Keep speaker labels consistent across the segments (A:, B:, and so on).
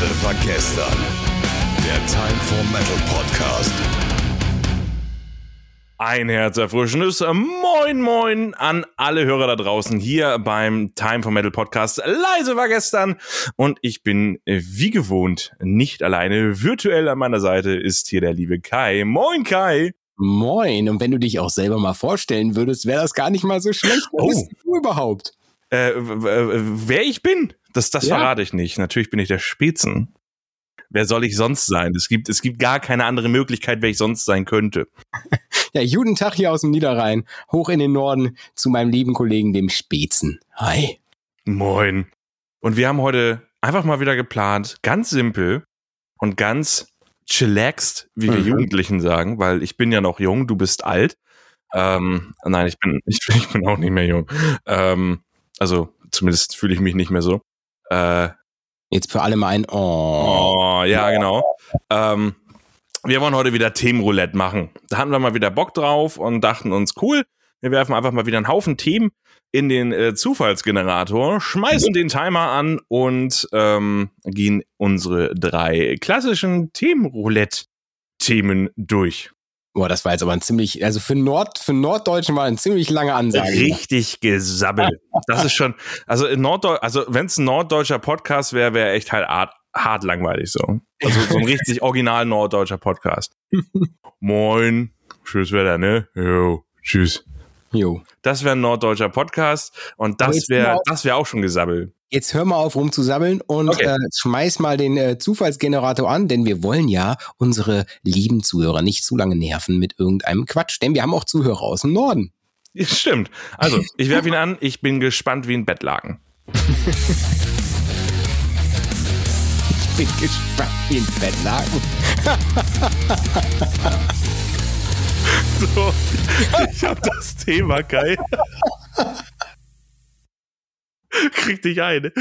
A: Leise war gestern. Der Time for Metal Podcast.
B: Ein herzerfrischendes Moin Moin an alle Hörer da draußen hier beim Time for Metal Podcast. Leise war gestern und ich bin äh, wie gewohnt nicht alleine. Virtuell an meiner Seite ist hier der liebe Kai. Moin Kai.
C: Moin. Und wenn du dich auch selber mal vorstellen würdest, wäre das gar nicht mal so schlecht. Wer
B: Oh.
C: bist du überhaupt?
B: Äh, wer ich bin, das, das
C: Ja.
B: verrate ich nicht. Natürlich bin ich der Spätzen. Wer soll ich sonst sein? Es gibt, es gibt gar keine andere Möglichkeit, wer ich sonst sein könnte.
C: Ja, guten Tag hier aus dem Niederrhein, hoch in den Norden zu meinem lieben Kollegen, dem Spezen. Hi.
B: Moin. Und wir haben heute einfach mal wieder geplant, ganz simpel und ganz chillaxed, wie wir
C: Mhm.
B: Jugendlichen sagen, weil ich bin ja noch jung, du bist alt. Ähm, nein, ich bin, ich, ich bin auch nicht mehr jung. Ähm, also zumindest fühle ich mich nicht mehr so. Äh,
C: Jetzt für alle mal ein Oh.
B: Oh, ja, genau. Ähm, wir wollen heute wieder Themenroulette machen. Da hatten wir mal wieder Bock drauf und dachten uns, cool, wir werfen einfach mal wieder einen Haufen Themen in den äh, Zufallsgenerator, schmeißen den Timer an und ähm, gehen unsere drei klassischen Themenroulette-Themen durch.
C: Boah, das war jetzt aber ein ziemlich, also für Nord, für Norddeutschen war eine ziemlich lange Ansage.
B: Richtig gesabbelt. Das ist schon, also in also wenn es ein norddeutscher Podcast wäre, wäre echt halt hart, hart langweilig so. Also so ein richtig original norddeutscher Podcast. Moin, schönes Wetter, ne? Jo, tschüss.
C: Jo.
B: Das wäre ein norddeutscher Podcast und das wäre das wäre auch schon gesabbelt.
C: Jetzt hör mal auf rumzusabbeln und
B: Okay.
C: äh, schmeiß mal den äh, Zufallsgenerator an, denn wir wollen ja unsere lieben Zuhörer nicht zu lange nerven mit irgendeinem Quatsch, denn wir haben auch Zuhörer aus dem Norden.
B: Stimmt. Also, ich werfe ihn an, ich bin gespannt wie ein Bettlaken.
C: Bin gespannt wie ein Bettlaken.
B: So, ich hab das Thema, geil. Krieg dich ein.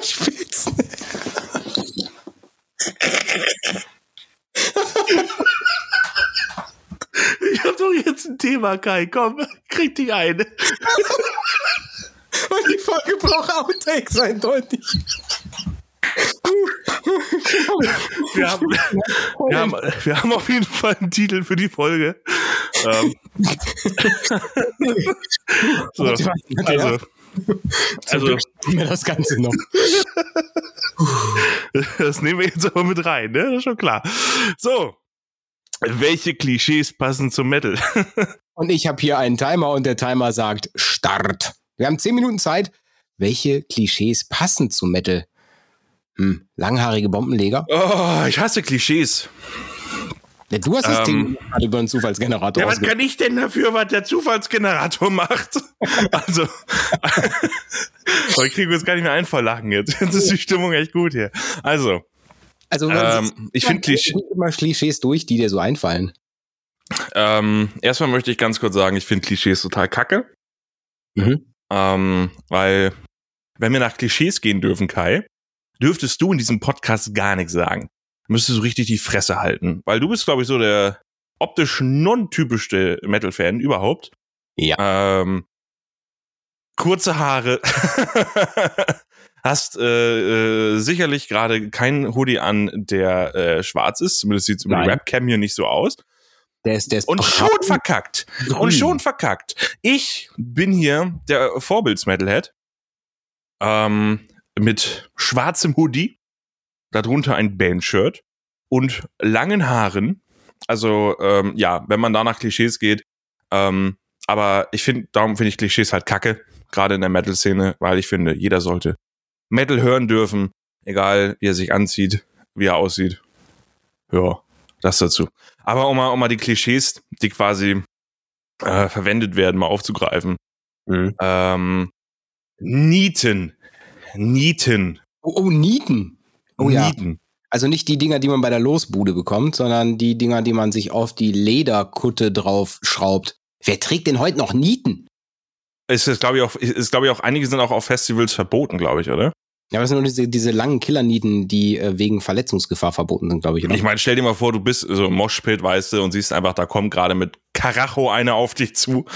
C: Spitzen.
B: Ich hab doch jetzt ein Thema, Kai. Komm, krieg dich ein.
C: Und die Folge braucht Outtakes eindeutig.
B: Wir haben, wir, haben, wir haben auf jeden Fall einen Titel für die Folge. Ähm, so, also, also
C: nehmen wir das Ganze noch.
B: das nehmen wir jetzt aber mit rein, ne? Das ist schon klar. So, welche Klischees passen zum Metal?
C: Und ich habe hier einen Timer und der Timer sagt Start. Wir haben 10 Minuten Zeit. Welche Klischees passen zum Metal? Hm, langhaarige Bombenleger?
B: Oh, ich hasse Klischees.
C: Ja, du hast das
B: Ähm,
C: Ding über einen Zufallsgenerator
B: Ja, was kann ich denn dafür, was der Zufallsgenerator macht? Also, ich kriege jetzt gar nicht mehr ein vor Lachen jetzt. Jetzt ist die Stimmung echt gut hier. Also,
C: Also,
B: ähm, ich finde Klischee,
C: immer Klischees durch, die dir so einfallen.
B: ähm, erstmal möchte ich ganz kurz sagen, ich finde Klischees total kacke.
C: Mhm.
B: Ähm, weil, wenn wir nach Klischees gehen dürfen, Kai, dürftest du in diesem Podcast gar nichts sagen. Müsstest du richtig die Fresse halten. Weil du bist, glaube ich, so der optisch non-typischste Metal-Fan überhaupt.
C: Ja.
B: Ähm, kurze Haare. Hast äh, äh, sicherlich gerade keinen Hoodie an, der äh, schwarz ist. Zumindest sieht es über die. Webcam hier nicht so aus.
C: Der ist, der ist
B: Und schon verkackt. Und
C: Grün.
B: schon verkackt. Ich bin hier der Vorbilds-Metalhead. Ähm, mit schwarzem Hoodie, darunter ein Bandshirt und langen Haaren. Also, ähm, ja, wenn man da nach Klischees geht. Ähm, aber ich finde, darum finde ich Klischees halt kacke. Gerade in der Metal-Szene, weil ich finde, jeder sollte Metal hören dürfen. Egal, wie er sich anzieht, wie er aussieht. Ja, das dazu. Aber um mal, um mal die Klischees, die quasi äh, verwendet werden, mal aufzugreifen.
C: Mhm.
B: Ähm, Nieten. Nieten.
C: Oh, oh, Nieten. Oh ja.
B: Nieten.
C: Also nicht die Dinger, die man bei der Losbude bekommt, sondern die Dinger, die man sich auf die Lederkutte drauf schraubt. Wer trägt denn heute noch Nieten?
B: Ist, ist glaube ich, auch, ist, glaube ich, auch, einige sind auch auf Festivals verboten, glaube ich, oder?
C: Ja, aber das sind nur diese, diese langen Killernieten, die äh, wegen Verletzungsgefahr verboten sind, glaube ich. Oder?
B: Ich meine, stell dir mal vor, du bist so im Moshpit, weißt du, und siehst einfach, da kommt gerade mit Karacho eine auf dich zu.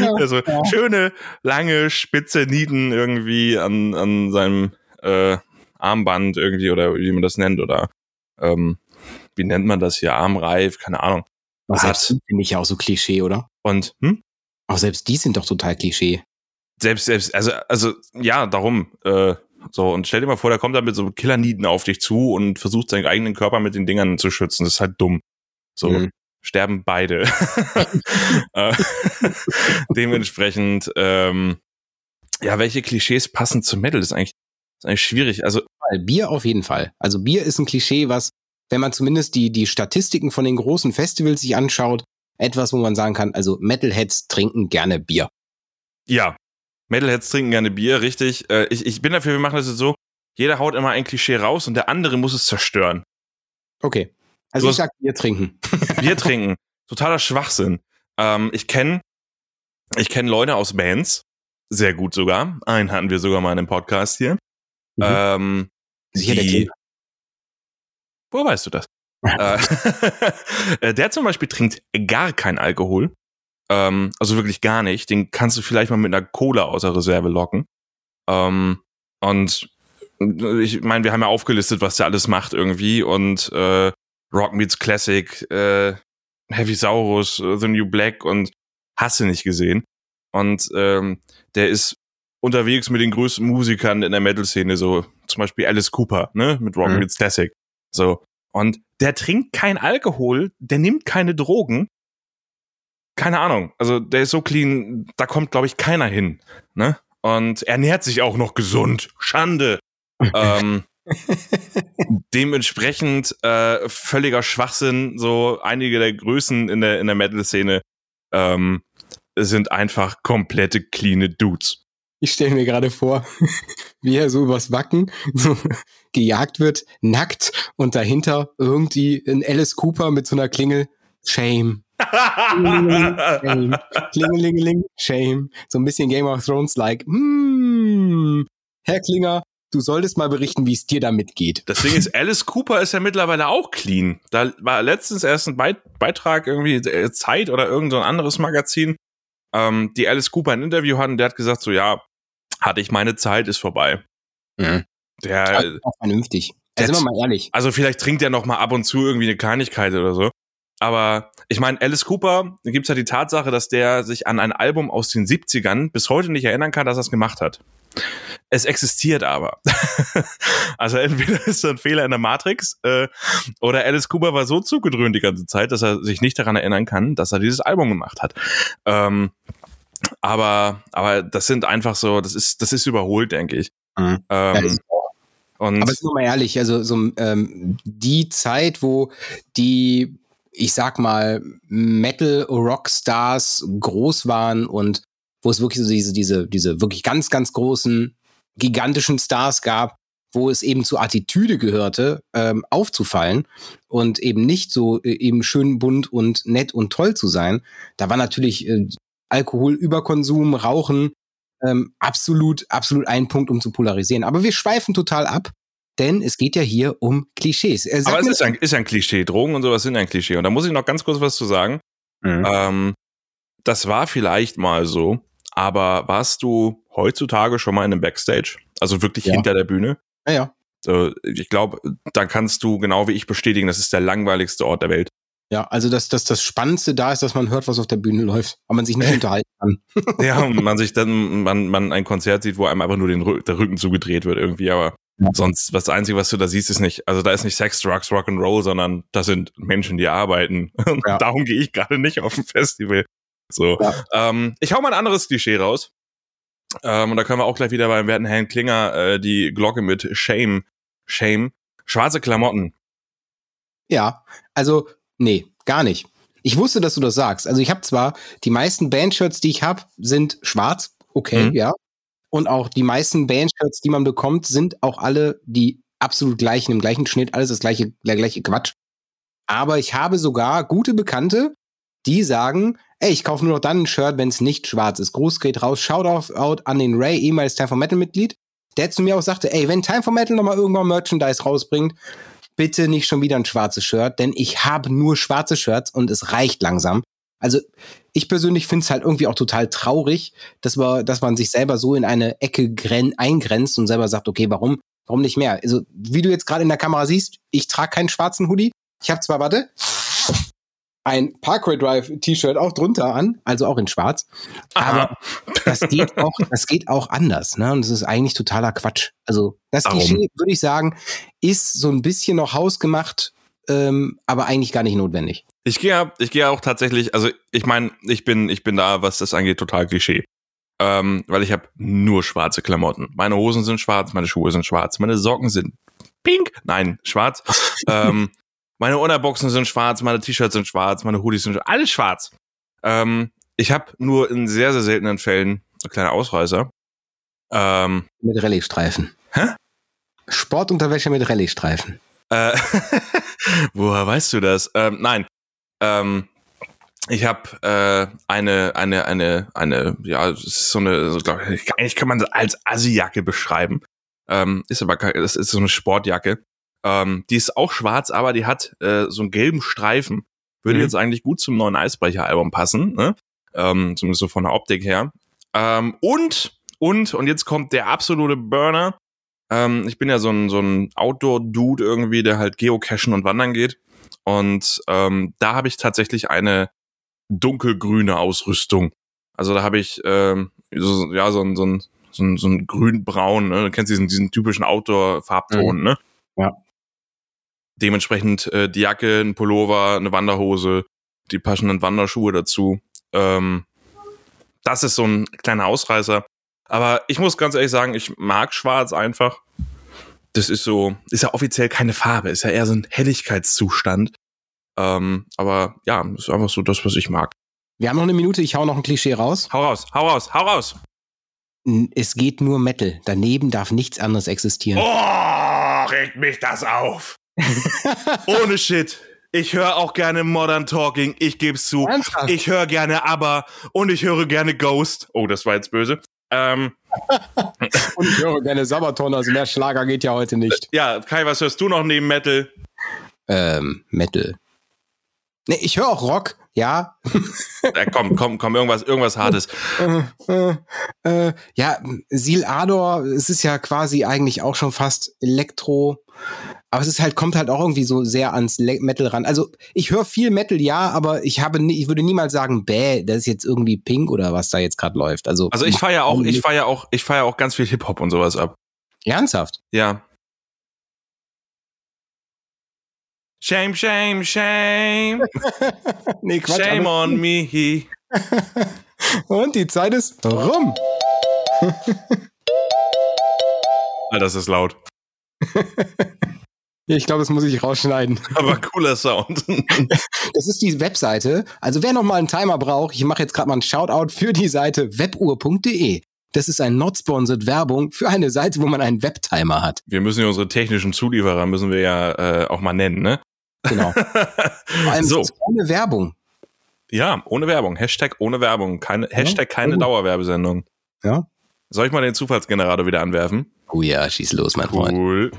C: Ja,
B: also
C: ja.
B: schöne, lange, spitze Nieten irgendwie an, an seinem äh, Armband irgendwie oder wie man das nennt oder ähm, wie nennt man das hier? Armreif, keine Ahnung. Was?
C: selbst finde ich ja auch so Klischee, oder?
B: Und hm?
C: Auch selbst die sind doch total Klischee.
B: Selbst, selbst, also, also, ja, darum, äh, so, und stell dir mal vor, der kommt da mit so Killernieten auf dich zu und versucht seinen eigenen Körper mit den Dingern zu schützen. Das ist halt dumm. So,
C: Mhm.
B: sterben beide. Äh, Dementsprechend, ähm, ja, welche Klischees passen zu Metal? Das ist eigentlich, das ist eigentlich schwierig. Also.
C: Bier auf jeden Fall. Also Bier ist ein Klischee, was, wenn man zumindest die, die Statistiken von den großen Festivals sich anschaut, etwas, wo man sagen kann, also Metalheads trinken gerne Bier.
B: ja, Metalheads trinken gerne Bier, richtig. Äh, ich, ich bin dafür, wir machen das jetzt so, jeder haut immer ein Klischee raus und der andere muss es zerstören.
C: Okay. Also ich sag Bier trinken.
B: Bier trinken. Totaler Schwachsinn. Ähm, ich kenne ich kenn Leute aus Bands, sehr gut sogar. Einen hatten wir sogar mal in einem Podcast hier.
C: Mhm.
B: Ähm,
C: Sicher der
B: die,
C: Klinger.
B: wo weißt du das? äh, äh, der zum Beispiel trinkt gar kein Alkohol. Ähm, also wirklich gar nicht. Den kannst du vielleicht mal mit einer Cola aus der Reserve locken. Ähm, und ich meine, wir haben ja aufgelistet, was der alles macht irgendwie. Und äh, Rock Meets Classic, äh, Heavy Saurus, äh, The New Black und hast du nicht gesehen. Und ähm, der ist unterwegs mit den größten Musikern in der Metal-Szene, so zum Beispiel Alice Cooper, ne, mit Rock
C: Mhm.
B: Meets Classic. So. Und der trinkt kein Alkohol, der nimmt keine Drogen. Keine Ahnung. Also der ist so clean, da kommt, glaube ich, keiner hin. Ne? Und er ernährt sich auch noch gesund. Schande. ähm, dementsprechend äh, völliger Schwachsinn. So einige der Größen in der, in der Metal-Szene ähm, sind einfach komplette cleane Dudes.
C: Ich stelle mir gerade vor, wie er so übers Wacken so gejagt wird, nackt und dahinter irgendwie ein Alice Cooper mit so einer Klingel. Shame. Shame. Klingelingeling. Shame. So ein bisschen Game of Thrones like. Hmm. Herr Klinger, du solltest mal berichten, wie es dir damit geht.
B: Das Ding ist, Alice Cooper ist ja mittlerweile auch clean. Da war letztens erst ein Beit Beitrag irgendwie äh, Zeit oder irgend so ein anderes Magazin, ähm, die Alice Cooper ein Interview hatten. Der hat gesagt so, ja, hatte ich meine Zeit, ist vorbei.
C: Mhm.
B: Der,
C: Also auch vernünftig.
B: der-
C: Also sind wir mal ehrlich.
B: also vielleicht trinkt er noch mal ab und zu irgendwie eine Kleinigkeit oder so. Aber ich meine, Alice Cooper, da gibt's ja die Tatsache, dass der sich an ein Album aus den 70ern bis heute nicht erinnern kann, dass er es gemacht hat. Es existiert aber. also entweder ist da ein Fehler in der Matrix äh, oder Alice Cooper war so zugedröhnt die ganze Zeit, dass er sich nicht daran erinnern kann, dass er dieses Album gemacht hat. Ähm, aber, aber das sind einfach so, das ist, das ist überholt, denke ich.
C: Mhm.
B: Ähm, und
C: Aber sind wir mal ehrlich, also so ähm, die Zeit, wo die, ich sag mal, Metal-Rockstars groß waren und wo es wirklich so diese, diese, diese wirklich ganz, ganz großen, gigantischen Stars gab, wo es eben zur Attitüde gehörte, ähm, aufzufallen und eben nicht so äh, eben schön bunt und nett und toll zu sein. Da war natürlich äh, Alkoholüberkonsum, Rauchen, ähm, absolut, absolut ein Punkt, um zu polarisieren. Aber wir schweifen total ab, denn es geht ja hier um Klischees. Äh,
B: Aber es ist ein, ist ein Klischee. Drogen und sowas sind ein Klischee. Und da muss ich noch ganz kurz was zu sagen.
C: Mhm.
B: Ähm, das war vielleicht mal so, aber warst du heutzutage schon mal in einem Backstage? Also wirklich
C: Ja.
B: hinter der Bühne?
C: ja, ja.
B: So, ich glaube, da kannst du genau wie ich bestätigen, das ist der langweiligste Ort der Welt.
C: Ja, also dass das, das Spannendste da ist, dass man hört, was auf der Bühne läuft, aber man sich nicht unterhalten kann.
B: ja, und man sich dann, man, man ein Konzert sieht, wo einem einfach nur den der Rücken zugedreht wird irgendwie, aber
C: Ja.
B: sonst, was das Einzige, was du da siehst, ist nicht, also da ist nicht Sex, Drugs, Rock'n'Roll, sondern das sind Menschen, die arbeiten. Und
C: Ja.
B: darum gehe ich gerade nicht auf ein Festival. So.
C: Ja.
B: Ähm, ich hau mal ein anderes Klischee raus. Ähm, und da können wir auch gleich wieder beim werten Herrn Klinger äh, die Glocke mit Shame, Shame, schwarze Klamotten.
C: Ja, also nee, gar nicht. Ich wusste, dass du das sagst. Also ich habe zwar die meisten Bandshirts, die ich habe, sind schwarz, okay,
B: Mhm.
C: ja. Und auch die meisten Bandshirts, die man bekommt, sind auch alle die absolut gleichen, im gleichen Schnitt, alles das gleiche, der gleiche Quatsch. Aber ich habe sogar gute Bekannte, die sagen, ey, ich kaufe nur noch dann ein Shirt, wenn es nicht schwarz ist. Gruß geht raus, Shoutout out an den Ray, ehemals Time for Metal Mitglied, der zu mir auch sagte, ey, wenn Time for Metal nochmal irgendwann Merchandise rausbringt, bitte nicht schon wieder ein schwarzes Shirt, denn ich habe nur schwarze Shirts und es reicht langsam. Also ich persönlich finde es halt irgendwie auch total traurig, dass man, dass man sich selber so in eine Ecke gren eingrenzt und selber sagt, okay, warum, warum nicht mehr? Also wie du jetzt gerade in der Kamera siehst, ich trage keinen schwarzen Hoodie. Ich habe zwar, warte, ein Parkway Drive T-Shirt auch drunter an, also auch in Schwarz. Aber das geht auch, das geht auch anders, ne? Und das ist eigentlich totaler Quatsch. Also das? Klischee, würde ich sagen, ist so ein bisschen noch hausgemacht, ähm, aber eigentlich gar nicht notwendig.
B: Ich gehe ich gehe auch tatsächlich, also ich meine, ich bin, ich bin da, was das angeht, total Klischee. Ähm, weil ich habe nur schwarze Klamotten. Meine Hosen sind schwarz, meine Schuhe sind schwarz, meine Socken sind pink, nein, schwarz. ähm, meine Unterboxen sind schwarz, meine T-Shirts sind schwarz, meine Hoodies sind alles schwarz. Ähm, ich habe nur in sehr, sehr seltenen Fällen kleine Ausreißer. Ähm,
C: Mit Rallye-Streifen.
B: Hä?
C: Sportunterwäsche mit Rallye-Streifen.
B: Äh, woher weißt du das? Ähm, nein. Ähm, ich habe äh, eine, eine, eine, eine, ja, es ist so eine, so, glaub ich, eigentlich kann man das als Assi-Jacke beschreiben. Ähm, ist aber das ist so eine Sportjacke. Ähm, die ist auch schwarz, aber die hat äh, so einen gelben Streifen. Würde
C: Mhm.
B: jetzt eigentlich gut zum neuen Eisbrecher-Album passen, ne? Ähm, zumindest so von der Optik her. Ähm, und, und, und jetzt kommt der absolute Burner. Ähm, ich bin ja so ein, so ein Outdoor-Dude irgendwie, der halt geocachen und wandern geht. Und ähm, da habe ich tatsächlich eine dunkelgrüne Ausrüstung. Also da habe ich ähm, so, ja so ein, so ein, so ein, so ein grün-braun, ne? du kennst diesen, diesen typischen Outdoor-Farbton, ne?
C: Ja.
B: Dementsprechend äh, die Jacke, ein Pullover, eine Wanderhose, die passenden Wanderschuhe dazu. Ähm, das ist so ein kleiner Ausreißer. Aber ich muss ganz ehrlich sagen, ich mag Schwarz einfach. Das ist so, ist ja offiziell keine Farbe, ist ja eher so ein Helligkeitszustand. Ähm, aber ja, ist einfach so das, was ich mag.
C: Wir haben noch eine Minute, ich hau noch ein Klischee raus.
B: Hau raus, hau raus, hau raus!
C: Es geht nur Metal. Daneben darf nichts anderes existieren.
B: Oh, regt mich das auf! Ohne Shit. Ich höre auch gerne Modern Talking, ich geb's zu.
C: Ernsthaft?
B: Ich höre gerne ABBA und ich höre gerne Ghost. Oh, das war jetzt böse. Ähm,
C: Und ich höre gerne Sabaton, also mehr Schlager geht ja heute nicht.
B: ja, Kai, was hörst du noch neben Metal?
C: Ähm, Metal. Nee, ich höre auch Rock, ja.
B: Äh, komm, komm, komm, irgendwas, irgendwas Hartes.
C: äh, äh, äh, ja, Seal Ador, es ist ja quasi eigentlich auch schon fast Elektro. Aber es ist halt, kommt halt auch irgendwie so sehr ans Metal ran. Also ich höre viel Metal, ja, aber ich habe ich würde niemals sagen, bäh, das ist jetzt irgendwie Pink oder was da jetzt gerade läuft. Also,
B: Also ich feiere auch, ich feiere auch, ich feiere auch ganz viel Hip-Hop und sowas ab.
C: ernsthaft.
B: Ja. Shame, shame, shame.
C: nee,
B: shame
C: aber-
B: on me.
C: Und die Zeit ist rum.
B: Das ist laut.
C: Ich glaube, das muss ich rausschneiden.
B: Aber cooler Sound.
C: Das ist die Webseite. Also wer noch mal einen Timer braucht, ich mache jetzt gerade mal einen Shoutout für die Seite webuhr.de. Das ist ein not sponsored Werbung für eine Seite, wo man einen Webtimer hat.
B: Wir müssen ja unsere technischen Zulieferer müssen wir ja äh, auch mal nennen, ne?
C: Genau. Vor allem
B: so,
C: ohne Werbung.
B: ja, ohne Werbung. Hashtag ohne Werbung. Keine, Hashtag keine
C: gut.
B: Dauerwerbesendung.
C: Ja.
B: Soll ich mal den Zufallsgenerator wieder anwerfen?
C: Oh ja, schieß los, mein Freund.
B: Cool.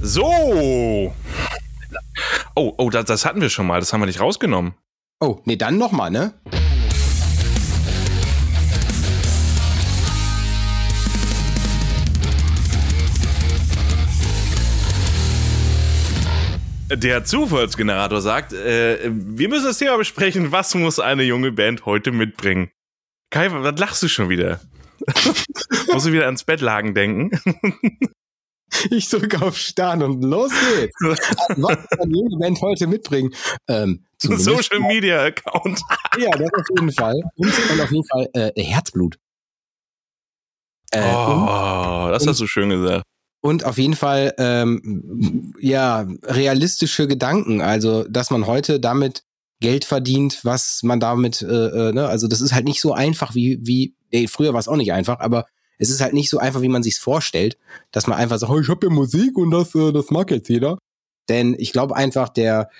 B: So. Oh, oh, das, das hatten wir schon mal. Das haben wir nicht rausgenommen.
C: Oh, nee, dann noch mal, ne?
B: Der Zufallsgenerator sagt, äh, wir müssen das Thema besprechen. Was muss eine junge Band heute mitbringen? Kai, was lachst du schon wieder? Musst du wieder ans Bettlagen denken?
C: Ich drücke auf Start und los geht's. Was kann jede Band heute mitbringen? Ähm,
B: Social Media Account.
C: Ja, das auf jeden Fall. Und, und auf jeden Fall äh, Herzblut. Äh, und,
B: Oh, das hast du schön gesagt.
C: Und auf jeden Fall ähm, ja realistische Gedanken. Also, dass man heute damit Geld verdient, was man damit, äh, äh, ne, also das ist halt nicht so einfach wie, wie, ey, früher war es auch nicht einfach, aber es ist halt nicht so einfach, wie man sich's vorstellt, dass man einfach sagt, oh, ich habe ja Musik und das, äh, das mag jetzt jeder. Denn ich glaube einfach, der,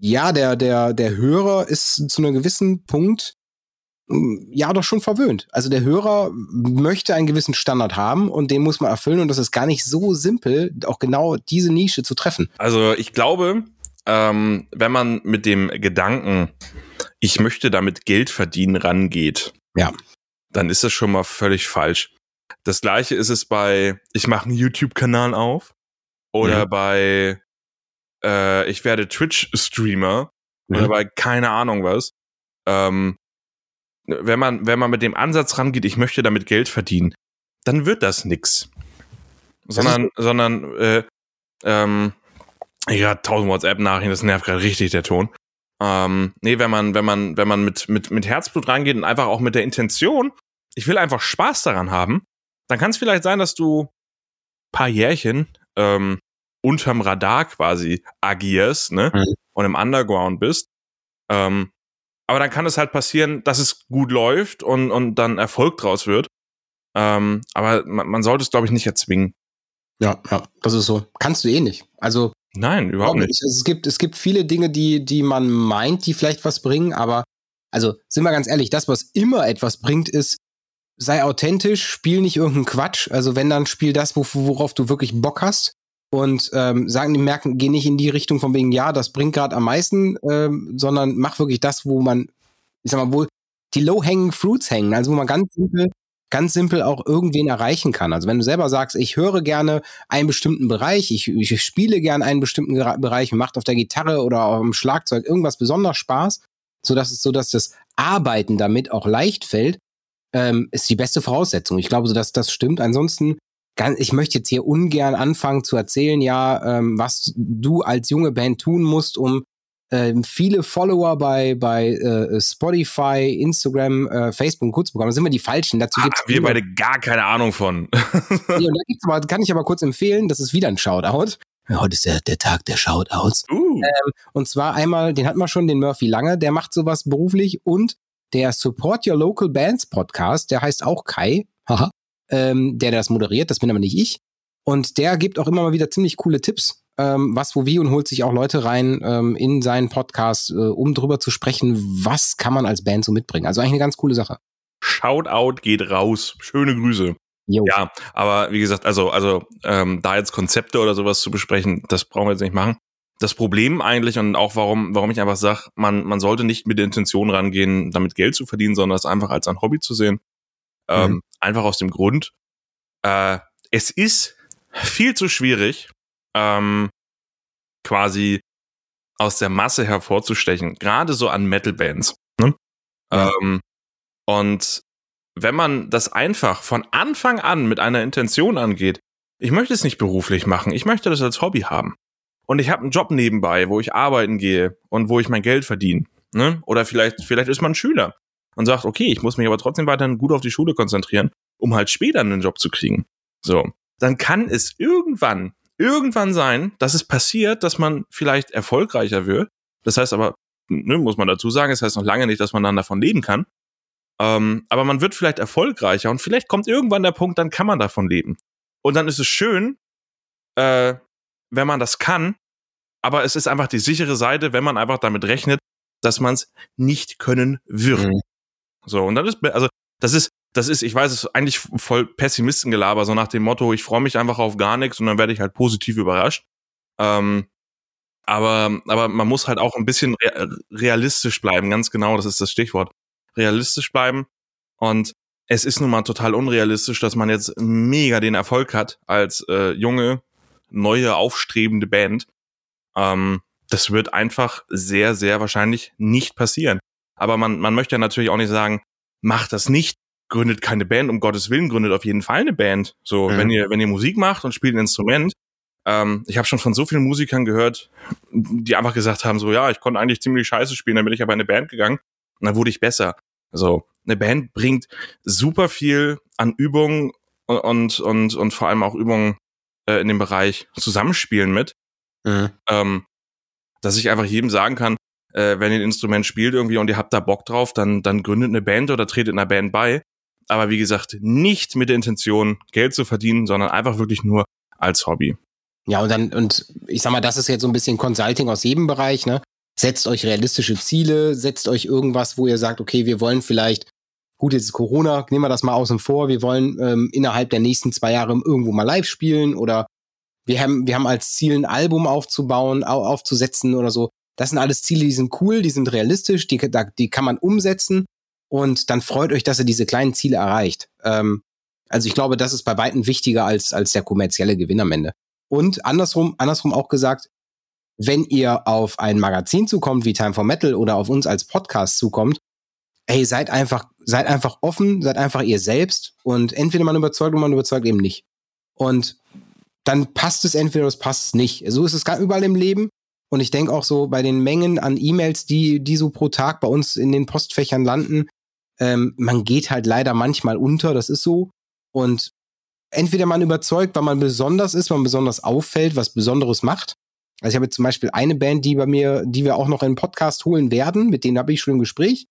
C: ja, der, der, der Hörer ist zu einem gewissen Punkt ja doch schon verwöhnt. Also der Hörer möchte einen gewissen Standard haben und den muss man erfüllen und das ist gar nicht so simpel, auch genau diese Nische zu treffen.
B: Also ich glaube, ähm, wenn man mit dem Gedanken, ich möchte damit Geld verdienen, rangeht,
C: Ja.
B: dann ist das schon mal völlig falsch. Das gleiche ist es bei, ich mache einen YouTube-Kanal auf oder
C: Ja.
B: bei, äh, ich werde Twitch-Streamer oder
C: Mhm.
B: bei keine Ahnung was. Ähm, wenn man, wenn man mit dem Ansatz rangeht, ich möchte damit Geld verdienen, dann wird das nix. Sondern, sondern, äh, ähm, ja, tausend WhatsApp-Nachrichten, das nervt gerade richtig, der Ton. Ähm, nee, wenn man, wenn man, wenn man mit, mit, mit Herzblut rangeht und einfach auch mit der Intention, ich will einfach Spaß daran haben, dann kann es vielleicht sein, dass du paar Jährchen ähm, unterm Radar quasi agierst, ne?
C: Mhm.
B: Und im Underground bist. Ähm, aber dann kann es halt passieren, dass es gut läuft und, und dann Erfolg draus wird. Ähm, aber man, man sollte es, glaube ich, nicht erzwingen.
C: Ja, ja, das ist so. Kannst du eh nicht. Also
B: Nein, überhaupt nicht.
C: Ich- Es gibt, es gibt viele Dinge, die, die man meint, die vielleicht was bringen, aber also sind wir ganz ehrlich, das, was immer etwas bringt, ist, sei authentisch, spiel nicht irgendeinen Quatsch. Also wenn dann spiel das, wo, worauf du wirklich Bock hast. Und ähm, sagen die merken, geh nicht in die Richtung von wegen, ja, das bringt gerade am meisten, ähm, sondern mach wirklich das, wo man, ich sag mal, wo die low-hanging fruits hängen, also wo man ganz simpel, ganz simpel auch irgendwen erreichen kann. Also wenn du selber sagst, ich höre gerne einen bestimmten Bereich, ich, ich spiele gerne einen bestimmten Bereich, macht auf der Gitarre oder auf dem Schlagzeug irgendwas besonders Spaß, so dass es so, dass das Arbeiten damit auch leicht fällt, ähm, ist die beste Voraussetzung. Ich glaube, so dass das stimmt. Ansonsten, ganz, ich möchte jetzt hier ungern anfangen zu erzählen, ja, ähm, was du als junge Band tun musst, um ähm, viele Follower bei, bei äh, Spotify, Instagram, äh, Facebook kurz bekommen. Da sind wir die Falschen. Dazu
B: Ah,
C: gibt's
B: wir
C: immer-
B: beide gar keine Ahnung von.
C: ja, und da gibt's aber, kann ich aber kurz empfehlen, das ist wieder ein Shoutout. Ja, Heute ist der, der Tag der Shoutouts.
B: uh,
C: Und zwar einmal, den hatten wir schon, den Murphy Lange, der macht sowas beruflich und der Support Your Local Bands Podcast, der heißt auch Kai, haha, ähm, der das moderiert, das bin aber nicht ich. Und der gibt auch immer mal wieder ziemlich coole Tipps, ähm, was, wo, wie und holt sich auch Leute rein ähm, in seinen Podcast, äh, um drüber zu sprechen, was kann man als Band so mitbringen. Also eigentlich eine ganz coole Sache.
B: Shoutout geht raus. Schöne Grüße.
C: Jo.
B: Ja, aber wie gesagt, also, also ähm, da jetzt Konzepte oder sowas zu besprechen, das brauchen wir jetzt nicht machen. Das Problem eigentlich und auch warum, warum ich einfach sage, man, man sollte nicht mit der Intention rangehen, damit Geld zu verdienen, sondern es einfach als ein Hobby zu sehen. Ähm,
C: Mhm.
B: Einfach aus dem Grund, äh, es ist viel zu schwierig, ähm, quasi aus der Masse hervorzustechen, gerade so an Metal-Bands. Ne?
C: Ja.
B: Ähm, und wenn man das einfach von Anfang an mit einer Intention angeht, ich möchte es nicht beruflich machen, ich möchte das als Hobby haben. Und ich habe einen Job nebenbei, wo ich arbeiten gehe und wo ich mein Geld verdiene. Ne? Oder vielleicht, vielleicht ist man Schüler und sagt, okay, ich muss mich aber trotzdem weiterhin gut auf die Schule konzentrieren, um halt später einen Job zu kriegen. So, dann kann es irgendwann, irgendwann sein, dass es passiert, dass man vielleicht erfolgreicher wird. Das heißt aber, ne, muss man dazu sagen, das heißt noch lange nicht, dass man dann davon leben kann. Ähm, aber man wird vielleicht erfolgreicher und vielleicht kommt irgendwann der Punkt, dann kann man davon leben. Und dann ist es schön, äh, wenn man das kann, aber es ist einfach die sichere Seite, wenn man einfach damit rechnet, dass man es nicht können wird.
C: Mhm.
B: So, und dann ist, also, das ist, das ist, ich weiß, es ist eigentlich voll Pessimistengelaber, so nach dem Motto, ich freue mich einfach auf gar nichts und dann werde ich halt positiv überrascht. Ähm, aber, aber man muss halt auch ein bisschen rea- realistisch bleiben, ganz genau, das ist das Stichwort. Realistisch bleiben. Und es ist nun mal total unrealistisch, dass man jetzt mega den Erfolg hat als äh, junge, neue, aufstrebende Band. Ähm, das wird einfach sehr, sehr wahrscheinlich nicht passieren. Aber man, man möchte ja natürlich auch nicht sagen, macht das nicht, gründet keine Band, um Gottes Willen, gründet auf jeden Fall eine Band. So,
C: Mhm.
B: wenn ihr, wenn ihr Musik macht und spielt ein Instrument, ähm, ich habe schon von so vielen Musikern gehört, die einfach gesagt haben, so ja, ich konnte eigentlich ziemlich scheiße spielen, dann bin ich aber in eine Band gegangen und dann wurde ich besser. Also, eine Band bringt super viel an Übungen und, und, und, und vor allem auch Übungen äh, in dem Bereich Zusammenspielen mit
C: Mhm.
B: ähm, dass ich einfach jedem sagen kann, äh, wenn ihr ein Instrument spielt irgendwie und ihr habt da Bock drauf, dann, dann gründet eine Band oder tretet einer Band bei. Aber wie gesagt, nicht mit der Intention, Geld zu verdienen, sondern einfach wirklich nur als Hobby.
C: Ja, und dann, und ich sag mal, das ist jetzt so ein bisschen Consulting aus jedem Bereich, ne? setzt euch realistische Ziele, setzt euch irgendwas, wo ihr sagt, okay, wir wollen vielleicht, gut, jetzt ist Corona, nehmen wir das mal außen vor, wir wollen ähm, innerhalb der nächsten zwei Jahre irgendwo mal live spielen oder wir haben, wir haben als Ziel ein Album aufzubauen, au aufzusetzen oder so. Das sind alles Ziele, die sind cool, die sind realistisch, die, die kann man umsetzen und dann freut euch, dass ihr diese kleinen Ziele erreicht. Ähm, also ich glaube, das ist bei weitem wichtiger als, als der kommerzielle Gewinn am Ende. Und andersrum, andersrum auch gesagt, wenn ihr auf ein Magazin zukommt wie Time for Metal oder auf uns als Podcast zukommt, hey, seid einfach, seid einfach offen, seid einfach ihr selbst und entweder man überzeugt oder man überzeugt eben nicht. Und dann passt es entweder oder es passt nicht. So ist es gar überall im Leben. Und ich denke auch so bei den Mengen an E-Mails, die, die so pro Tag bei uns in den Postfächern landen, ähm, man geht halt leider manchmal unter, das ist so. Und entweder man überzeugt, weil man besonders ist, man besonders auffällt, was Besonderes macht. Also ich habe jetzt zum Beispiel eine Band, die bei mir, die wir auch noch in den Podcast holen werden, mit denen habe ich schon im Gespräch,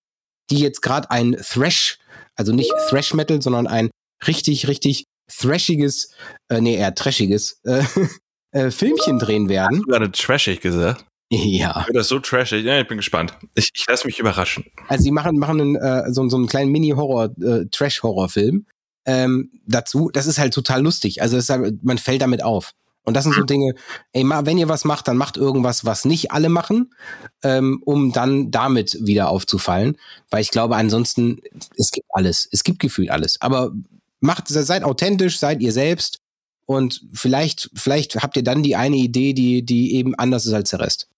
C: die jetzt gerade ein Thrash, also nicht Thrash Metal, sondern ein richtig, richtig thrashiges, äh, nee, eher trashiges äh, äh, Filmchen drehen werden.
B: Hast du gerade trashig gesagt?
C: Ja.
B: Das ist so trashig. Ja, ich bin gespannt. Ich, ich lasse mich überraschen.
C: Also sie machen, machen einen, äh, so, so einen kleinen Mini-Horror, äh, Trash-Horror-Film ähm, dazu. Das ist halt total lustig. Also halt, man fällt damit auf. Und das sind so Dinge, ey, wenn ihr was macht, dann macht irgendwas, was nicht alle machen, ähm, um dann damit wieder aufzufallen. Weil ich glaube, ansonsten, es gibt alles. Es gibt gefühlt alles. Aber macht, seid authentisch, seid ihr selbst. Und vielleicht, vielleicht habt ihr dann die eine Idee, die, die eben anders ist als der Rest.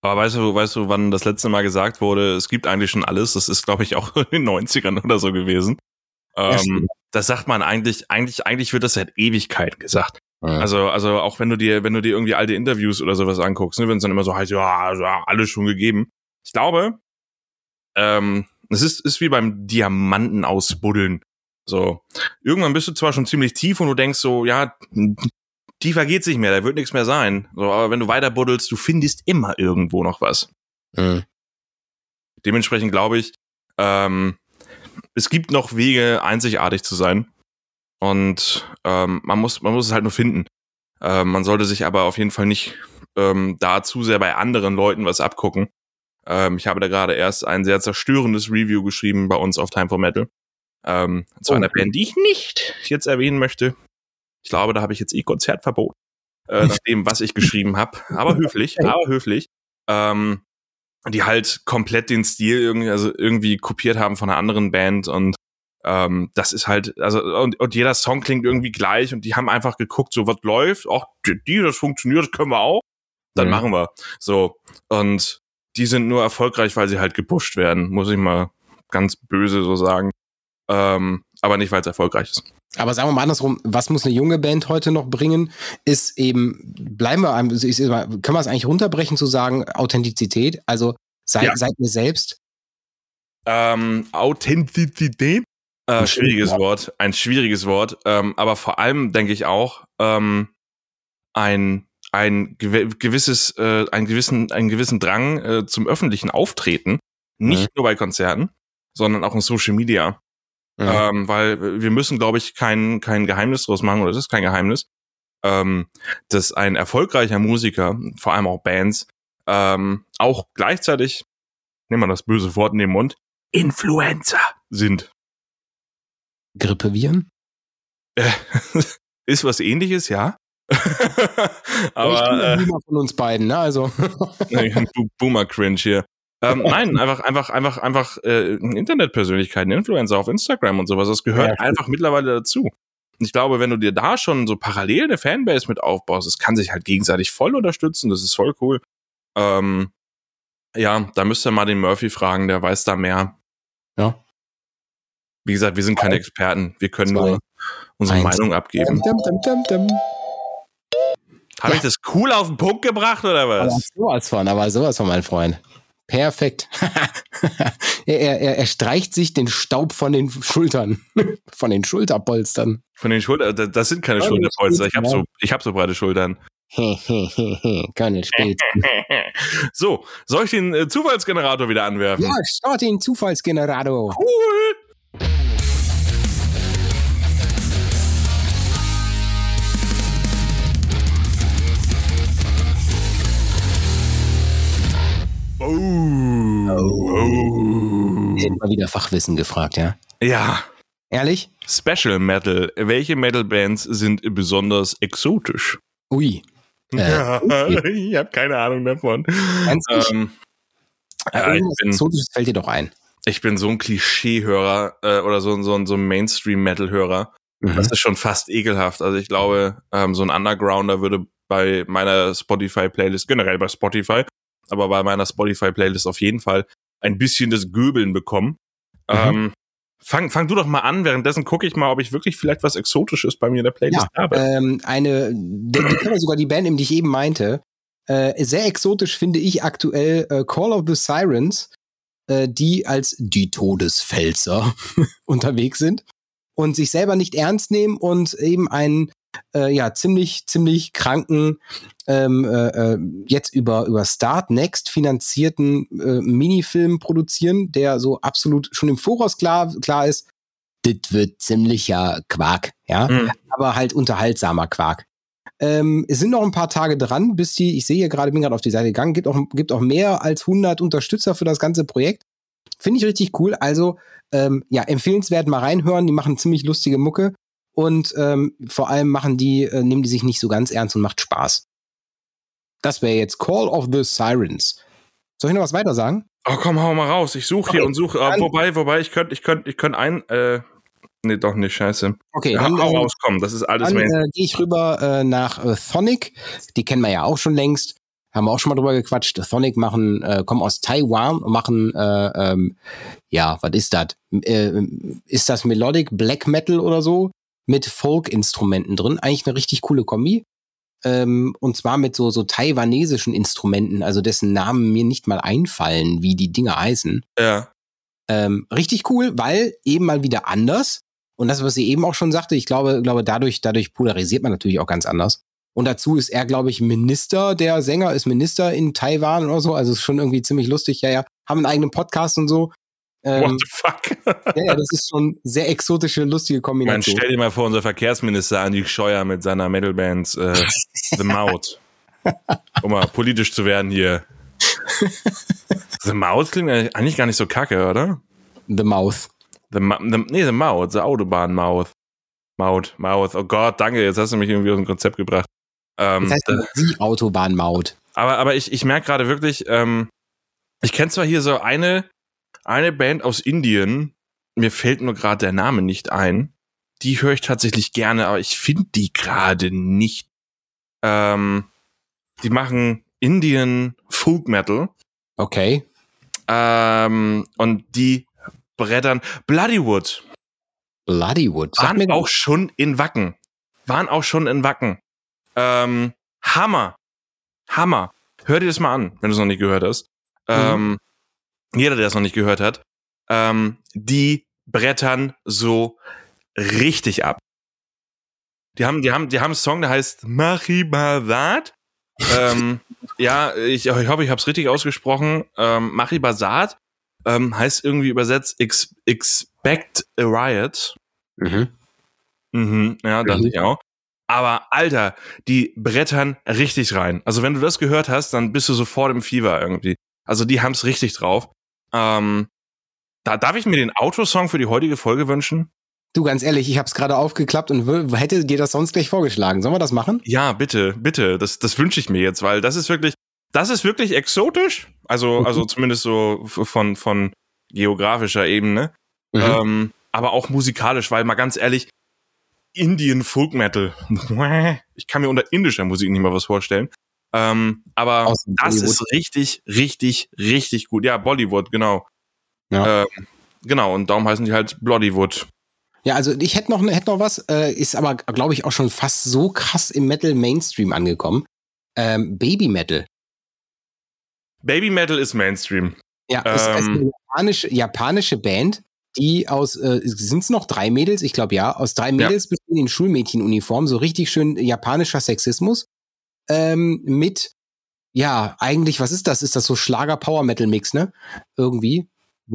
B: Aber weißt du, weißt du, wann das letzte Mal gesagt wurde, es gibt eigentlich schon alles? Das ist, glaube ich, auch in den 90ern oder so gewesen. Ähm, das sagt man eigentlich, eigentlich, eigentlich wird das seit Ewigkeit gesagt. Ja. Also, also auch wenn du dir, wenn du dir irgendwie alte Interviews oder sowas anguckst, ne, wenn es dann immer so heißt, ja, ja, alles schon gegeben. Ich glaube, ähm, es ist, ist wie beim Diamanten ausbuddeln. So, irgendwann bist du zwar schon ziemlich tief und du denkst so, ja, tiefer geht's nicht mehr, da wird nichts mehr sein. So, aber wenn du weiter buddelst, du findest immer irgendwo noch was. Mhm. Dementsprechend glaube ich, ähm, es gibt noch Wege, einzigartig zu sein. Und ähm, man, muss, man muss es halt nur finden. Ähm, man sollte sich aber auf jeden Fall nicht ähm, da zu sehr bei anderen Leuten was abgucken. Ähm, ich habe da gerade erst ein sehr zerstörendes Review geschrieben bei uns auf Time for Metal. Ähm, zu oh. einer Band, die ich nicht jetzt erwähnen möchte. Ich glaube, da habe ich jetzt eh Konzertverbot. Äh, nach dem, was ich geschrieben habe. Aber höflich, aber höflich. Ähm, die halt komplett den Stil irgendwie, also irgendwie kopiert haben von einer anderen Band und ähm, das ist halt, also und, und jeder Song klingt irgendwie gleich und die haben einfach geguckt, so was läuft, auch die, das funktioniert, das können wir auch, dann mhm. machen wir. So und die sind nur erfolgreich, weil sie halt gepusht werden, muss ich mal ganz böse so sagen. Ähm, aber nicht, weil es erfolgreich ist.
C: Aber sagen wir mal andersrum, was muss eine junge Band heute noch bringen, ist eben, bleiben wir, ich, können wir es eigentlich runterbrechen zu sagen, Authentizität, also seid, ja. seid ihr selbst.
B: Ähm, Authentizität? Äh, schwieriges ja. Wort, ein schwieriges Wort, ähm, aber vor allem denke ich auch ähm, ein ein gewisses äh, einen gewissen einen gewissen Drang äh, zum öffentlichen Auftreten, nicht mhm. nur bei Konzerten, sondern auch in Social Media. Mhm. Ähm, weil wir müssen, glaube ich, kein, kein Geheimnis draus machen, oder das ist kein Geheimnis, ähm, dass ein erfolgreicher Musiker, vor allem auch Bands, ähm, auch gleichzeitig, nehmen wir das böse Wort in den Mund, Influencer sind.
C: Grippeviren?
B: Äh, ist was ähnliches, ja.
C: Aber ich bin äh, von uns beiden, ne? Also
B: Boomer Cringe hier. Ähm, nein, einfach, einfach, einfach, einfach äh, Internetpersönlichkeiten, Influencer auf Instagram und sowas. Das gehört ja, einfach mittlerweile dazu. Und ich glaube, wenn du dir da schon so parallel eine Fanbase mit aufbaust, es kann sich halt gegenseitig voll unterstützen, das ist voll cool. Ähm, ja, da müsst ihr mal den Murphy fragen, der weiß da mehr.
C: Ja.
B: Wie gesagt, wir sind keine Experten, wir können nur unsere Eins. Meinung abgeben. Habe ja. ich das cool auf den Punkt gebracht oder was?
C: Aber sowas von, aber sowas von, mein Freund. Perfekt. er, er, er streicht sich den Staub von den Schultern, von den Schulterpolstern.
B: Von den Schultern, das sind keine Schulterpolster. Ich habe so, ich hab so breite Schultern.
C: Colonel Spät.
B: so, soll ich den äh, Zufallsgenerator wieder anwerfen?
C: Ja, start den Zufallsgenerator.
B: Cool.
C: Mal wieder Fachwissen gefragt, ja?
B: Ja.
C: Ehrlich?
B: Special Metal. Welche Metal-Bands sind besonders exotisch?
C: Ui. Äh,
B: Ja, ich habe keine Ahnung davon. Ähm, ja, ich, bin,
C: Exotisches fällt dir doch ein.
B: ich bin so ein Klischee-Hörer äh, oder so, ein- so, so ein Mainstream-Metal-Hörer. Das ist schon fast ekelhaft. Also ich glaube, ähm, so ein Undergrounder würde bei meiner Spotify-Playlist, generell bei Spotify, aber bei meiner Spotify-Playlist auf jeden Fall ein bisschen das Göbeln bekommen.
C: Mhm.
B: Ähm, fang, fang du doch mal an, währenddessen gucke ich mal, ob ich wirklich vielleicht was Exotisches bei mir in der Playlist habe.
C: Ähm, eine, die, die wir sogar die Band, eben, die ich eben meinte. Äh, sehr exotisch finde ich aktuell äh, Call of the Sirens, äh, die als die Todesfelser unterwegs sind und sich selber nicht ernst nehmen und eben einen äh, ja ziemlich ziemlich kranken ähm, äh, äh, jetzt über über Start Next finanzierten äh, Minifilm produzieren, der so absolut schon im Voraus klar klar ist. Das wird ziemlicher Quark, ja
B: Mhm.
C: aber halt unterhaltsamer Quark. Ähm, es sind noch ein paar Tage dran, bis die, ich sehe hier gerade, bin gerade auf die Seite gegangen, gibt auch, gibt auch mehr als 100 Unterstützer für das ganze Projekt. Finde ich richtig cool. Also, ähm, ja, empfehlenswert mal reinhören. Die machen ziemlich lustige Mucke und ähm, vor allem machen die, äh, nehmen die sich nicht so ganz ernst und macht Spaß. Das wäre jetzt Call of the Sirens. Soll ich noch was weiter sagen?
B: Oh, komm, hau mal raus. Ich suche hier
C: Okay,
B: und suche. Äh, wobei, wobei, ich könnte, ich könnte, ich könnte ein, äh, nee, doch nicht, scheiße.
C: Okay, dann,
B: hau
C: äh,
B: raus, komm, das ist alles
C: Dann äh, gehe ich rüber äh, nach äh, Thonic. Die kennen wir ja auch schon längst. Haben wir auch schon mal drüber gequatscht. Thonic machen, äh, kommen aus Taiwan und machen, äh, ähm, ja, was ist das? Äh, ist das Melodic Black Metal oder so? Mit Folk-Instrumenten drin. Eigentlich eine richtig coole Kombi. Ähm, und zwar mit so, so taiwanesischen Instrumenten, also dessen Namen mir nicht mal einfallen, wie die Dinger heißen.
B: Ja.
C: Ähm, richtig cool, weil eben mal wieder anders. Und das, was sie eben auch schon sagte, ich glaube, glaube dadurch, dadurch polarisiert man natürlich auch ganz anders. Und dazu ist er, glaube ich, Minister. Der Sänger ist Minister in Taiwan oder so. Also ist schon irgendwie ziemlich lustig. Ja, ja. Haben einen eigenen Podcast und so. Ähm,
B: What the fuck?
C: ja, das ist schon sehr exotische, lustige
B: Man,
C: Kombination.
B: stell dir mal vor, unser Verkehrsminister Andi Scheuer mit seiner Metalband äh, The Maut. Um mal politisch zu werden hier. The Maut klingt eigentlich gar nicht so kacke, oder?
C: The Mouth.
B: The, Ma the, nee, The Maut, The Autobahn-Maut. Maut, Maut. Oh Gott, danke, jetzt hast du mich irgendwie aus dem Konzept gebracht. Ähm,
C: Das heißt
B: da-
C: die Autobahnmaut.
B: aber, aber ich, ich merke gerade wirklich, ähm, ich kenne zwar hier so eine, eine Band aus Indien, mir fällt nur gerade der Name nicht ein. Die höre ich tatsächlich gerne, aber ich finde die gerade nicht. Ähm, die machen Indian Folk Metal
C: Okay.
B: ähm, und die brettern Bloodywood.
C: Bloodywood. Sag
B: Waren auch schon in Wacken. Waren auch schon in Wacken. Ähm, Hammer. Hammer. Hör dir das mal an, wenn du es noch nicht gehört hast. Ähm, jeder, der es noch nicht gehört hat. Ähm, die brettern so richtig ab. Die haben, die haben, die haben einen Song, der heißt Mahibazad. ähm, ja, ich, ich hoffe, ich habe es richtig ausgesprochen. Ähm, Mahibazad ähm, heißt irgendwie übersetzt ex, Expect a Riot.
C: Mhm.
B: Mhm, ja, dachte
C: Mhm.
B: ich auch. Aber Alter, die brettern richtig rein. Also wenn du das gehört hast, dann bist du sofort im Fieber irgendwie. Also die haben's richtig drauf. Ähm, da darf ich mir den Autosong für die heutige Folge wünschen?
C: Du, ganz ehrlich, ich habe es gerade aufgeklappt und hätte dir das sonst gleich vorgeschlagen. Sollen wir das machen?
B: Ja, bitte, bitte. Das, das wünsche ich mir jetzt, weil das ist wirklich, das ist wirklich exotisch. Also,
C: Mhm.
B: also zumindest so von, von geografischer Ebene. Ähm, aber auch musikalisch, weil mal ganz ehrlich, Indian Folk Metal. Ich kann mir unter indischer Musik nicht mal was vorstellen. Ähm, aber
C: Aus
B: das
C: Bollywood.
B: ist richtig, richtig, richtig gut. Ja, Bollywood, genau.
C: Ja.
B: Ähm, genau, und darum heißen die halt Bloodywood.
C: Ja, also ich hätte noch, hätte noch was, äh, ist aber, glaube ich, auch schon fast so krass im Metal Mainstream angekommen. Ähm, Baby Metal.
B: Baby Metal ist Mainstream.
C: Ja, ist, ist
B: Ähm.
C: eine japanische, japanische Band, die aus, äh, sind es noch drei Mädels? Ich glaube ja, aus drei Mädels bestehen in Schulmädchenuniform, so richtig schön japanischer Sexismus. Ähm, mit, ja, eigentlich, was ist das? Ist das so Schlager-Power-Metal-Mix, ne? Irgendwie.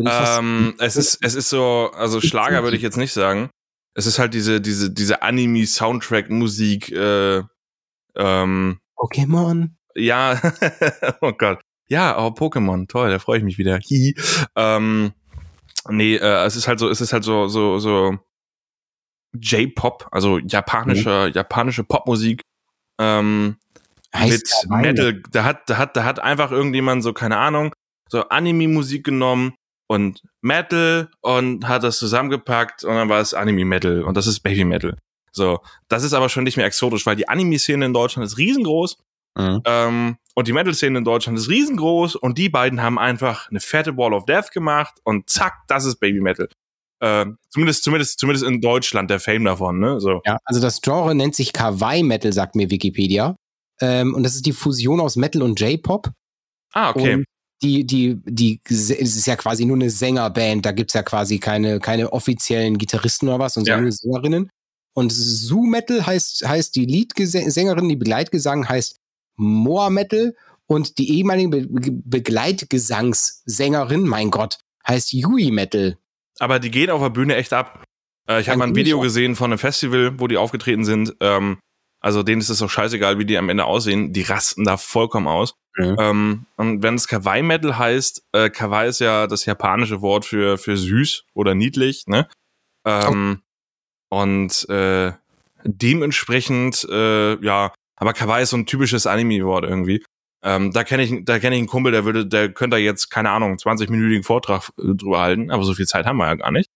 B: Ähm, es ist, es ist so, also Schlager würde ich jetzt nicht sagen. Es ist halt diese, diese, diese Anime-Soundtrack-Musik, äh, ähm,
C: Pokémon.
B: ja, oh Gott. Ja, oh, Pokémon, toll, da freue ich mich wieder. Hihi. ähm, Nee, äh, es ist halt so, es ist halt so, so, so J-Pop, also japanische,
C: Mhm.
B: japanische Popmusik. Ähm,
C: Heißt
B: mit Metal, da hat, da hat, da hat einfach irgendjemand so, keine Ahnung, so Anime-Musik genommen und Metal und hat das zusammengepackt und dann war es Anime-Metal und das ist Baby-Metal. So, das ist aber schon nicht mehr exotisch, weil die Anime-Szene in Deutschland ist riesengroß
C: Mhm.
B: ähm, und die Metal-Szene in Deutschland ist riesengroß und die beiden haben einfach eine fette Wall of Death gemacht und zack, das ist Baby-Metal. Ähm, zumindest, zumindest, zumindest in Deutschland der Fame davon, ne? So.
C: Ja, also das Genre nennt sich Kawaii Metal, sagt mir Wikipedia. Ähm, und das ist die Fusion aus Metal und J-Pop.
B: Ah, okay.
C: Und die, die, die, es ist ja quasi nur eine Sängerband, da gibt's ja quasi keine, keine offiziellen Gitarristen oder was, sondern
B: Ja.
C: nur Sängerinnen. Und Zoo Metal heißt, heißt die Leadsängerin, die Begleitgesang heißt Moa Metal und die ehemalige Be Be Begleitgesangssängerin, mein Gott, heißt Yui Metal.
B: Aber die gehen auf der Bühne echt ab. Äh, ich habe mal ein Video gesehen von einem Festival, wo die aufgetreten sind. Ähm, also denen ist es auch scheißegal, wie die am Ende aussehen. Die rasten da vollkommen aus.
C: Mhm.
B: Ähm, und wenn es Kawaii Metal heißt, äh, Kawaii ist ja das japanische Wort für, für süß oder niedlich, ne? Ähm, Und äh, dementsprechend, äh, ja, aber Kawaii ist so ein typisches Anime-Wort irgendwie. Ähm, da kenne ich, da kenne ich einen Kumpel, der würde, der könnte da jetzt, keine Ahnung, 20-minütigen Vortrag äh, drüber halten, aber so viel Zeit haben wir ja gar nicht.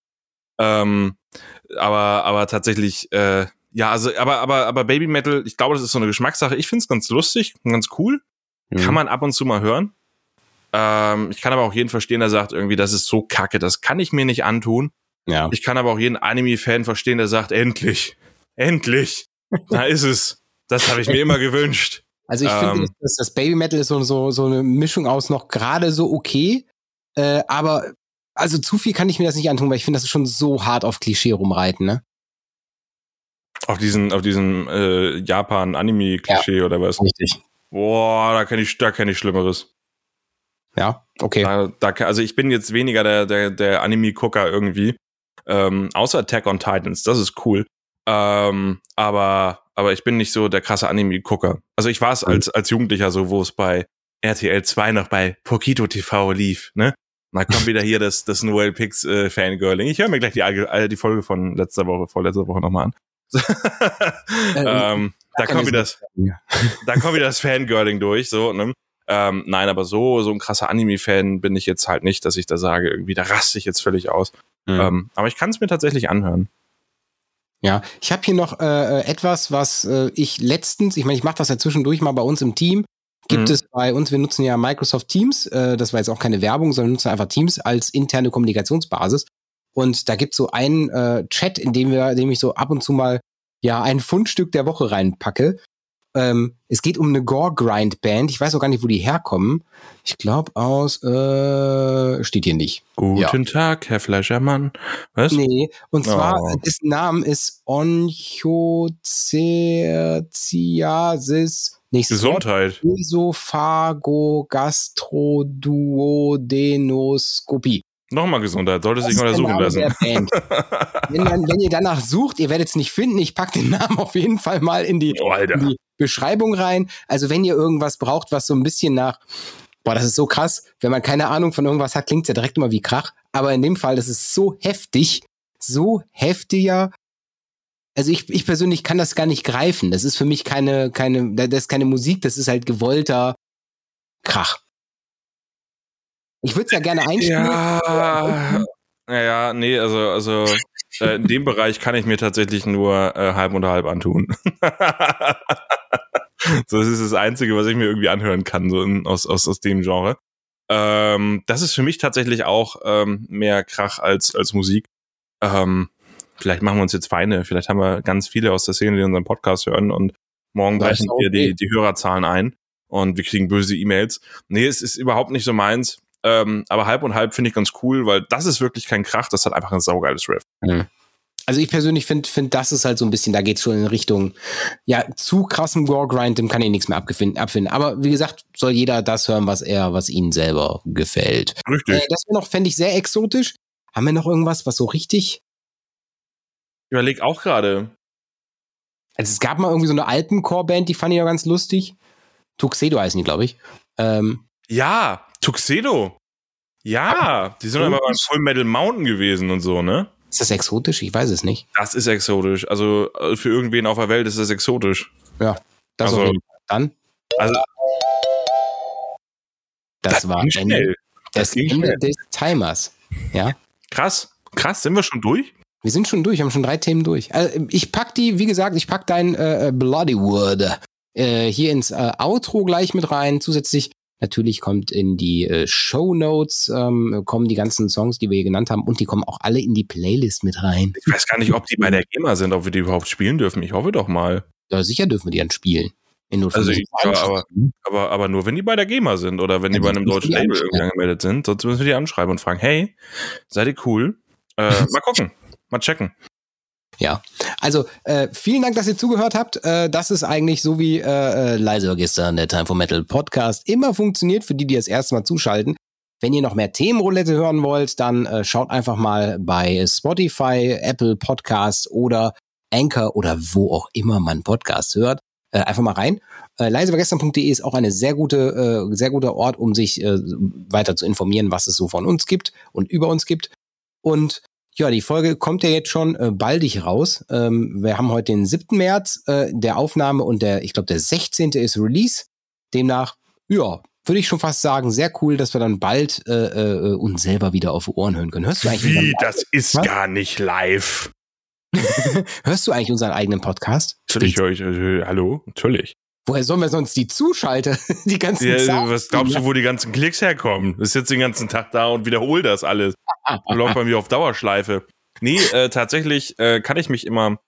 B: Ähm, aber, aber tatsächlich, äh, ja, also, aber, aber, aber Baby Metal, ich glaube, das ist so eine Geschmackssache. Ich finde es ganz lustig, und ganz cool. Kann man ab und zu mal hören. Ähm, ich kann aber auch jeden verstehen, der sagt irgendwie, das ist so kacke, das kann ich mir nicht antun.
C: Ja.
B: Ich kann aber auch jeden Anime-Fan verstehen, der sagt, endlich, endlich, da ist es. Das habe ich mir immer gewünscht.
C: Also ich
B: Ähm.
C: finde, dass das Baby Metal ist so, so, so eine Mischung aus noch gerade so okay, äh, aber also zu viel kann ich mir das nicht antun, weil ich finde, das ist schon so hart auf Klischee rumreiten, ne?
B: Auf diesen, auf diesen äh, Japan-Anime-Klischee oder was?
C: Richtig.
B: Boah, da kenne ich, da kenne ich Schlimmeres.
C: Ja, okay.
B: Da, da, also ich bin jetzt weniger der, der, der Anime-Gucker irgendwie. Ähm, außer Attack on Titans, das ist cool. Ähm, aber, aber ich bin nicht so der krasse Anime-Gucker. Also ich war es als, als Jugendlicher so, wo es bei RTL 2 noch bei Pokito TV lief, ne? Da kommt wieder hier das, das Noel Pix äh, Fangirling. Ich höre mir gleich die, äh, die Folge von letzter Woche, vorletzter Woche nochmal an. ähm, da kommt wieder das, da kommt wieder das Fangirling durch, so, ne? Ähm, nein, aber so, so ein krasser Anime-Fan bin ich jetzt halt nicht, dass ich da sage, irgendwie, da raste ich jetzt völlig aus.
C: Mhm.
B: Ähm, aber ich kann es mir tatsächlich anhören.
C: Ja, ich habe hier noch äh, äh, etwas, was äh, ich letztens, ich meine, ich mache das ja zwischendurch mal bei uns im Team. Gibt
B: Mhm.
C: es bei uns, wir nutzen ja Microsoft Teams, äh, das war jetzt auch keine Werbung, sondern wir nutzen einfach Teams als interne Kommunikationsbasis. Und da gibt es so einen äh, Chat, in dem wir, in dem ich so ab und zu mal ja ein Fundstück der Woche reinpacke. Ähm, es geht um eine Gore-Grind-Band. Ich weiß auch gar nicht, wo die herkommen. Ich glaube aus, äh, steht hier nicht.
B: Guten Tag, Herr Fleischermann. Was?
C: Nee, und zwar,
B: Oh.
C: dessen Name ist Onchocerciasis. Nächstes.
B: Gesundheit.
C: Esophagogastroduodenoskopie.
B: Nochmal Gesundheit, sollte sich mal untersuchen
C: Name
B: lassen.
C: wenn, dann, wenn ihr danach sucht, ihr werdet es nicht finden. Ich packe den Namen auf jeden Fall mal in die,
B: Oh,
C: in die Beschreibung rein. Also wenn ihr irgendwas braucht, was so ein bisschen nach, boah, das ist so krass. Wenn man keine Ahnung von irgendwas hat, klingt es ja direkt immer wie Krach. Aber in dem Fall, das ist so heftig, so heftiger. Also ich, ich persönlich kann das gar nicht greifen. Das ist für mich keine, keine, das ist keine Musik, das ist halt gewollter Krach. Ich würde es ja gerne einspielen.
B: Ja, naja, nee, also, also äh, in dem Bereich kann ich mir tatsächlich nur äh, halb und halb antun. so, das ist das Einzige, was ich mir irgendwie anhören kann, so in, aus, aus, aus dem Genre. Ähm, das ist für mich tatsächlich auch ähm, mehr Krach als, als Musik. Ähm, vielleicht machen wir uns jetzt Feinde, vielleicht haben wir ganz viele aus der Szene, die unseren Podcast hören und morgen brechen wir
C: okay.
B: die, die Hörerzahlen ein und wir kriegen böse E-Mails. Nee, es ist überhaupt nicht so meins. Ähm, aber halb und halb finde ich ganz cool, weil das ist wirklich kein Krach, das hat einfach ein saugeiles Riff.
C: Also ich persönlich finde, find, das ist halt so ein bisschen, da geht's schon in Richtung, ja, zu krassem Gore-Grind, dem kann ich nichts mehr abgefinden, abfinden. Aber wie gesagt, soll jeder das hören, was er, was ihnen selber gefällt.
B: Richtig.
C: Äh, das wäre noch, fände ich sehr exotisch. Haben wir noch irgendwas, was so richtig?
B: Ich überlege auch gerade.
C: Also es gab mal irgendwie so eine Alpencore-Band, die fand ich ja ganz lustig. Tuxedo heißen die, glaube ich. Ähm,
B: Ja, Tuxedo. Ja, die sind aber beim Full Metal Mountain gewesen und so, ne?
C: Ist das exotisch? Ich weiß es nicht.
B: Das ist exotisch. Also äh, für irgendwen auf der Welt ist das exotisch.
C: Ja, das
B: Also-
C: auf jeden Fall. Dann,
B: Also
C: das, war
B: ging
C: Ende,
B: schnell.
C: das
B: ging
C: Ende
B: schnell.
C: des Timers. Ja.
B: Krass. Krass, sind wir schon durch?
C: Wir sind schon durch, haben schon drei Themen durch. Also, ich pack die, wie gesagt, ich pack dein äh, Bloodywood äh, hier ins äh, Outro gleich mit rein. Zusätzlich natürlich kommt in die äh, Show Notes ähm, kommen die ganzen Songs, die wir hier genannt haben, und die kommen auch alle in die Playlist mit rein.
B: Ich weiß gar nicht, ob die bei der GEMA sind, ob wir die überhaupt spielen dürfen. Ich hoffe doch mal.
C: Ja, sicher dürfen wir die dann spielen.
B: Also ich- ja,
C: anschreiben.
B: Aber, aber nur, wenn die bei der GEMA sind oder wenn die
C: Ja,
B: bei
C: sonst
B: einem deutschen
C: die
B: Label irgendwie angemeldet sind. Sonst müssen wir die anschreiben und fragen, hey, seid ihr cool? Äh, mal gucken. Mal checken.
C: Ja, also äh, vielen Dank, dass ihr zugehört habt. Äh, das ist eigentlich so wie äh, äh, leise gestern der Time for Metal Podcast immer funktioniert für die, die das erste Mal zuschalten. Wenn ihr noch mehr Themenroulette hören wollt, dann äh, schaut einfach mal bei Spotify, Apple Podcast oder Anchor oder wo auch immer man Podcasts hört. Äh, einfach mal rein. Äh, leisewargestern.de ist auch eine sehr gute, äh, sehr guter Ort, um sich äh, weiter zu informieren, was es so von uns gibt und über uns gibt. Und ja, die Folge kommt ja jetzt schon äh, baldig raus. Ähm, wir haben heute den 7. März äh, der Aufnahme und der, ich glaube, der 16. ist Release. Demnach, ja, würde ich schon fast sagen, sehr cool, dass wir dann bald äh, äh, uns selber wieder auf Ohren hören können. Hörst du eigentlich,
B: Wie? Das ist
C: Was?
B: gar nicht live.
C: hörst du eigentlich unseren eigenen Podcast?
B: Natürlich höre ich, äh, hallo? Natürlich.
C: Woher sollen wir sonst die Zuschalter, die ganzen
B: Ja, was glaubst du, wo die ganzen Klicks herkommen? Das ist jetzt den ganzen Tag da und wiederhol das alles. Läuft bei mir auf Dauerschleife. Nee, äh, tatsächlich äh, kann ich mich immer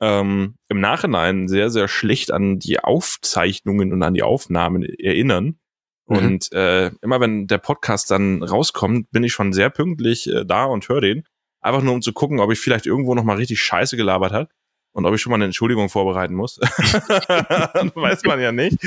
B: ähm, im Nachhinein sehr, sehr schlecht an die Aufzeichnungen und an die Aufnahmen erinnern.
C: Mhm.
B: Und äh, immer wenn der Podcast dann rauskommt, bin ich schon sehr pünktlich äh, da und höre den. Einfach nur um zu gucken, ob ich vielleicht irgendwo noch mal richtig Scheiße gelabert hat und ob ich schon mal eine Entschuldigung vorbereiten muss. Weiß man ja nicht.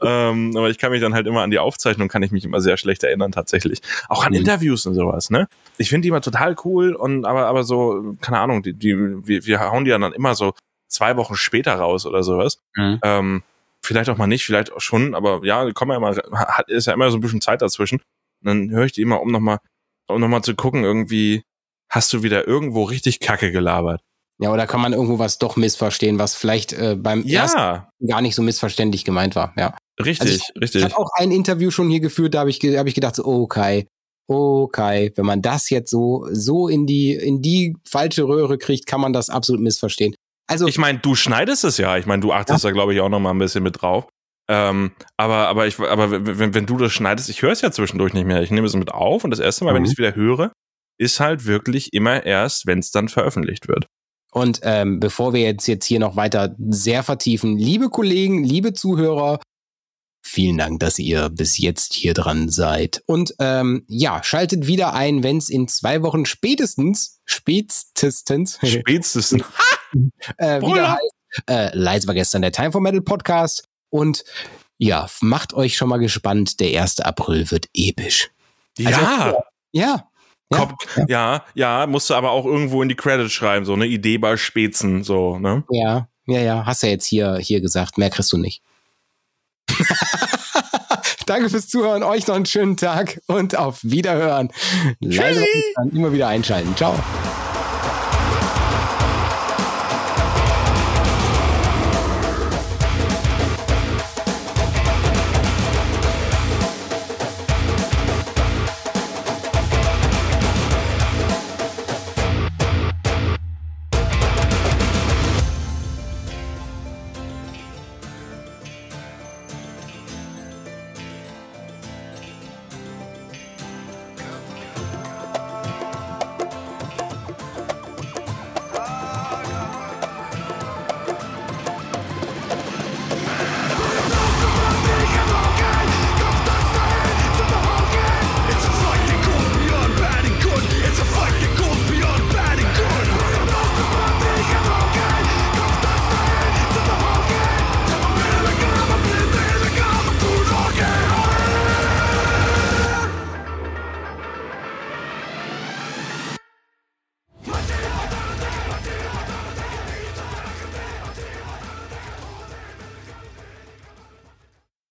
B: ähm, aber ich kann mich dann halt immer an die Aufzeichnung, kann ich mich immer sehr schlecht erinnern tatsächlich. Auch an
C: Mhm.
B: Interviews und sowas, ne? Ich finde die immer total cool und aber, aber so, keine Ahnung, die, die, wir, wir hauen die ja dann immer so zwei Wochen später raus oder sowas.
C: Mhm.
B: Ähm, vielleicht auch mal nicht, vielleicht auch schon, aber ja, kommen ja immer, hat, ist ja immer so ein bisschen Zeit dazwischen. Und dann höre ich die immer, um nochmal, um nochmal zu gucken, irgendwie, hast du wieder irgendwo richtig Kacke gelabert.
C: Ja, oder kann man irgendwo was doch missverstehen, was vielleicht äh, beim ersten
B: Ja,
C: gar nicht so missverständlich gemeint war. Ja.
B: richtig,
C: Ich
B: richtig.
C: habe auch ein Interview schon hier geführt, da habe ich, hab ich gedacht, so, oh Kai, oh wenn man das jetzt so, so in die, in die falsche Röhre kriegt, kann man das absolut missverstehen. Also,
B: Ich meine, du schneidest es ja. Ich meine, du achtest da, glaube ich, auch noch mal ein bisschen mit drauf. Ähm, aber, aber ich, aber wenn, wenn du das schneidest, ich höre es ja zwischendurch nicht mehr. Ich nehme es mit auf und das erste Mal, wenn
C: Mhm.
B: ich es wieder höre, ist halt wirklich immer erst, wenn es dann veröffentlicht wird.
C: Und ähm, bevor wir jetzt, jetzt hier noch weiter sehr vertiefen, liebe Kollegen, liebe Zuhörer, vielen Dank, dass ihr bis jetzt hier dran seid. Und ähm, ja, schaltet wieder ein, wenn es in zwei Wochen spätestens, spätestens,
B: Spätestens.
C: äh, wieder heißt, äh, leise war gestern der Time for Metal Podcast. Und ja, macht euch schon mal gespannt, der 1. April wird episch.
B: Ja,
C: Also, Ja. Ja,
B: Komm, ja, ja, musst du aber auch irgendwo in die Credits schreiben, so eine Idee bei Spätzen, so, ne?
C: ja, ja, ja, hast ja jetzt hier, hier gesagt, mehr kriegst du nicht. Danke fürs Zuhören, euch noch einen schönen Tag und auf Wiederhören. Leise, immer wieder einschalten. Ciao.